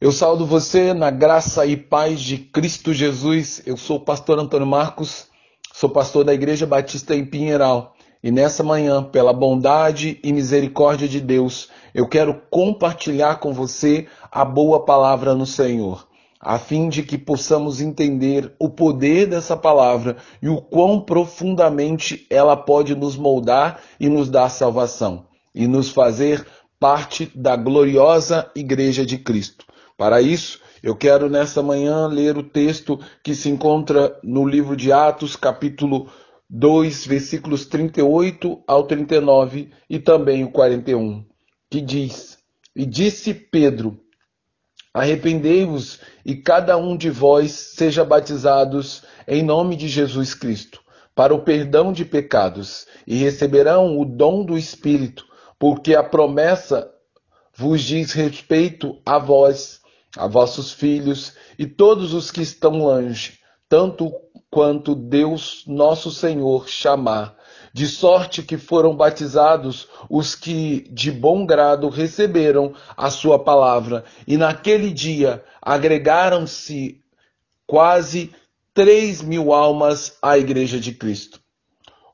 Eu saúdo você na graça e paz de Cristo Jesus. Eu sou o pastor Antônio Marcos, sou pastor da Igreja Batista em Pinheiral. E nessa manhã, pela bondade e misericórdia de Deus, eu quero compartilhar com você a boa palavra no Senhor, a fim de que possamos entender o poder dessa palavra e o quão profundamente ela pode nos moldar e nos dar salvação, e nos fazer parte da gloriosa Igreja de Cristo. Para isso, eu quero nessa manhã ler o texto que se encontra no livro de Atos, capítulo 2, versículos 38 ao 39 e também o 41, que diz: E disse Pedro: Arrependei-vos e cada um de vós seja batizados em nome de Jesus Cristo, para o perdão de pecados, e receberão o dom do Espírito, porque a promessa vos diz respeito a vós a vossos filhos e todos os que estão longe, tanto quanto Deus nosso Senhor chamar, de sorte que foram batizados os que de bom grado receberam a sua palavra, e naquele dia agregaram-se quase três mil almas à Igreja de Cristo.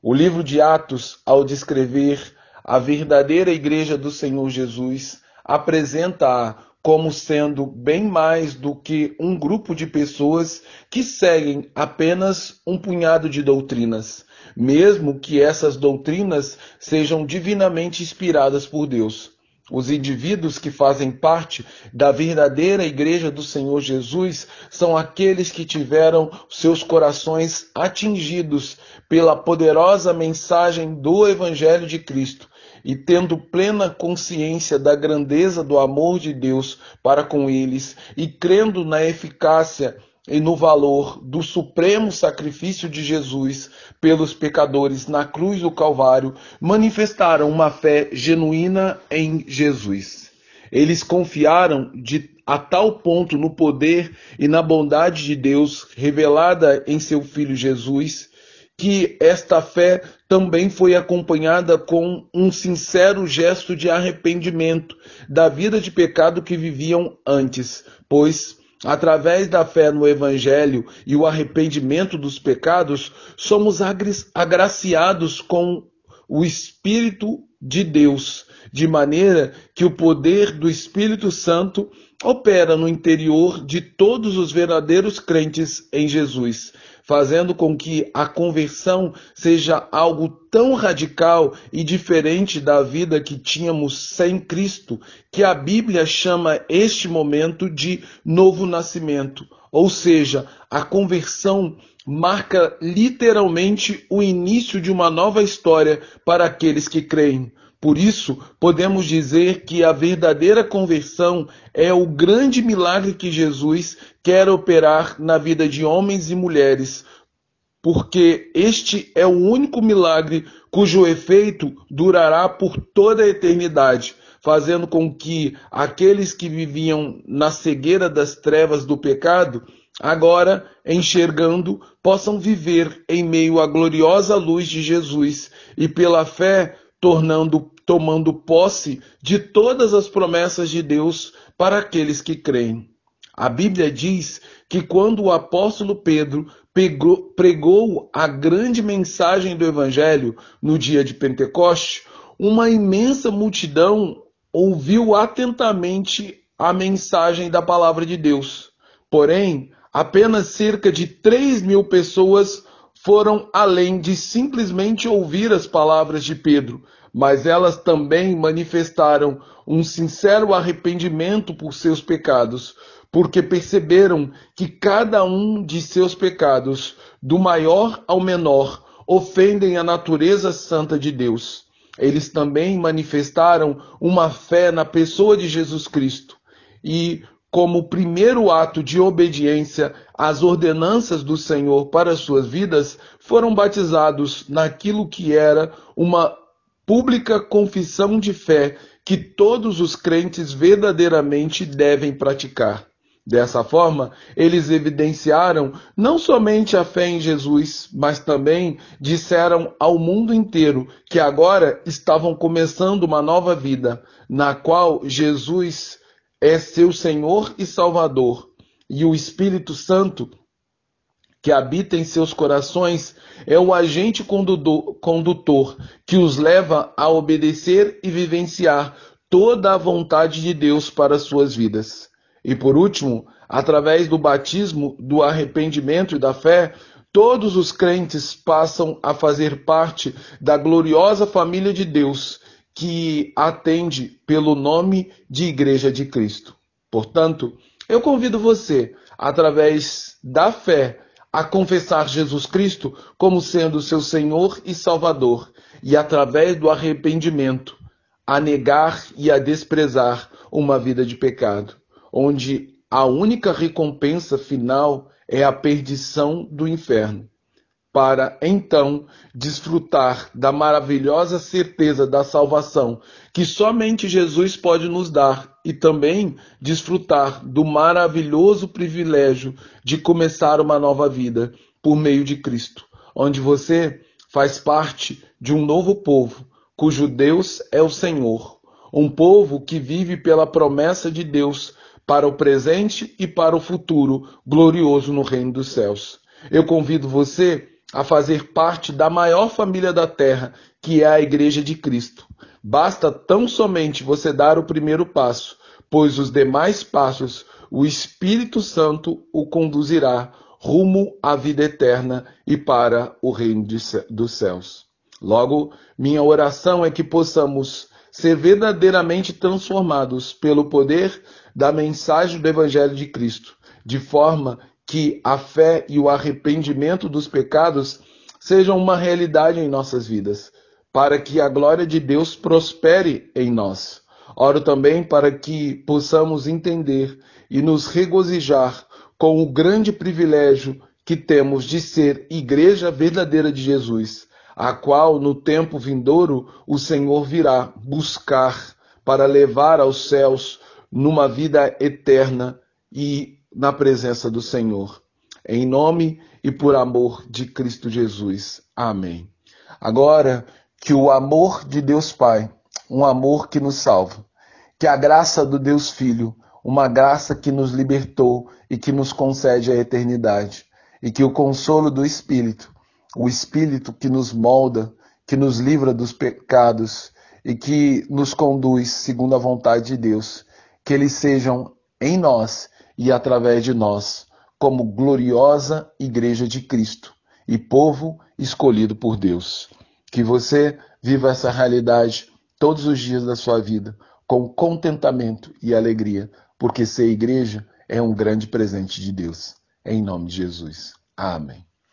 O livro de Atos, ao descrever a verdadeira Igreja do Senhor Jesus, apresenta-a como sendo bem mais do que um grupo de pessoas que seguem apenas um punhado de doutrinas, mesmo que essas doutrinas sejam divinamente inspiradas por Deus. Os indivíduos que fazem parte da verdadeira Igreja do Senhor Jesus são aqueles que tiveram seus corações atingidos pela poderosa mensagem do Evangelho de Cristo e tendo plena consciência da grandeza do amor de Deus para com eles e crendo na eficácia e no valor do supremo sacrifício de Jesus pelos pecadores na cruz do Calvário, manifestaram uma fé genuína em Jesus. Eles confiaram de a tal ponto no poder e na bondade de Deus revelada em seu filho Jesus, que esta fé também foi acompanhada com um sincero gesto de arrependimento da vida de pecado que viviam antes, pois através da fé no Evangelho e o arrependimento dos pecados, somos agraciados com o Espírito de Deus, de maneira que o poder do Espírito Santo opera no interior de todos os verdadeiros crentes em Jesus, fazendo com que a conversão seja algo tão radical e diferente da vida que tínhamos sem Cristo, que a Bíblia chama este momento de novo nascimento. Ou seja, a conversão marca literalmente o início de uma nova história para aqueles que creem. Por isso, podemos dizer que a verdadeira conversão é o grande milagre que Jesus quer operar na vida de homens e mulheres, porque este é o único milagre cujo efeito durará por toda a eternidade, fazendo com que aqueles que viviam na cegueira das trevas do pecado, agora, enxergando, possam viver em meio à gloriosa luz de Jesus e pela fé tornando tomando posse de todas as promessas de Deus para aqueles que creem. A Bíblia diz que quando o apóstolo Pedro pegou, pregou a grande mensagem do Evangelho no dia de Pentecoste, uma imensa multidão ouviu atentamente a mensagem da palavra de Deus. Porém, apenas cerca de 3 mil pessoas foram além de simplesmente ouvir as palavras de Pedro, mas elas também manifestaram um sincero arrependimento por seus pecados, porque perceberam que cada um de seus pecados, do maior ao menor, ofendem a natureza santa de Deus. Eles também manifestaram uma fé na pessoa de Jesus Cristo e, como primeiro ato de obediência às ordenanças do Senhor para suas vidas, foram batizados naquilo que era uma pública confissão de fé que todos os crentes verdadeiramente devem praticar. Dessa forma, eles evidenciaram não somente a fé em Jesus, mas também disseram ao mundo inteiro que agora estavam começando uma nova vida, na qual Jesus é seu Senhor e Salvador, e o Espírito Santo que habita em seus corações é o agente condutor que os leva a obedecer e vivenciar toda a vontade de Deus para suas vidas. E por último, através do batismo, do arrependimento e da fé, todos os crentes passam a fazer parte da gloriosa família de Deus que atende pelo nome de Igreja de Cristo. Portanto, eu convido você, através da fé, a confessar Jesus Cristo como sendo seu Senhor e Salvador, e através do arrependimento, a negar e a desprezar uma vida de pecado, onde a única recompensa final é a perdição do inferno para então desfrutar da maravilhosa certeza da salvação que somente Jesus pode nos dar e também desfrutar do maravilhoso privilégio de começar uma nova vida por meio de Cristo, onde você faz parte de um novo povo, cujo Deus é o Senhor, um povo que vive pela promessa de Deus para o presente e para o futuro glorioso no reino dos céus. Eu convido você a fazer parte da maior família da terra, que é a Igreja de Cristo. Basta tão somente você dar o primeiro passo, pois os demais passos o Espírito Santo o conduzirá rumo à vida eterna e para o reino dos céus. Logo, minha oração é que possamos ser verdadeiramente transformados pelo poder da mensagem do Evangelho de Cristo, de forma que a fé e o arrependimento dos pecados sejam uma realidade em nossas vidas, para que a glória de Deus prospere em nós. Oro também para que possamos entender e nos regozijar com o grande privilégio que temos de ser igreja verdadeira de Jesus, a qual no tempo vindouro o Senhor virá buscar para levar aos céus numa vida eterna e na presença do Senhor. Em nome e por amor de Cristo Jesus. Amém. Agora, que o amor de Deus Pai, um amor que nos salva, que a graça do Deus Filho, uma graça que nos libertou e que nos concede a eternidade, e que o consolo do Espírito, o Espírito que nos molda, que nos livra dos pecados e que nos conduz segundo a vontade de Deus, que eles sejam em nós e através de nós, como gloriosa Igreja de Cristo e povo escolhido por Deus. Que você viva essa realidade todos os dias da sua vida com contentamento e alegria, porque ser igreja é um grande presente de Deus. Em nome de Jesus. Amém.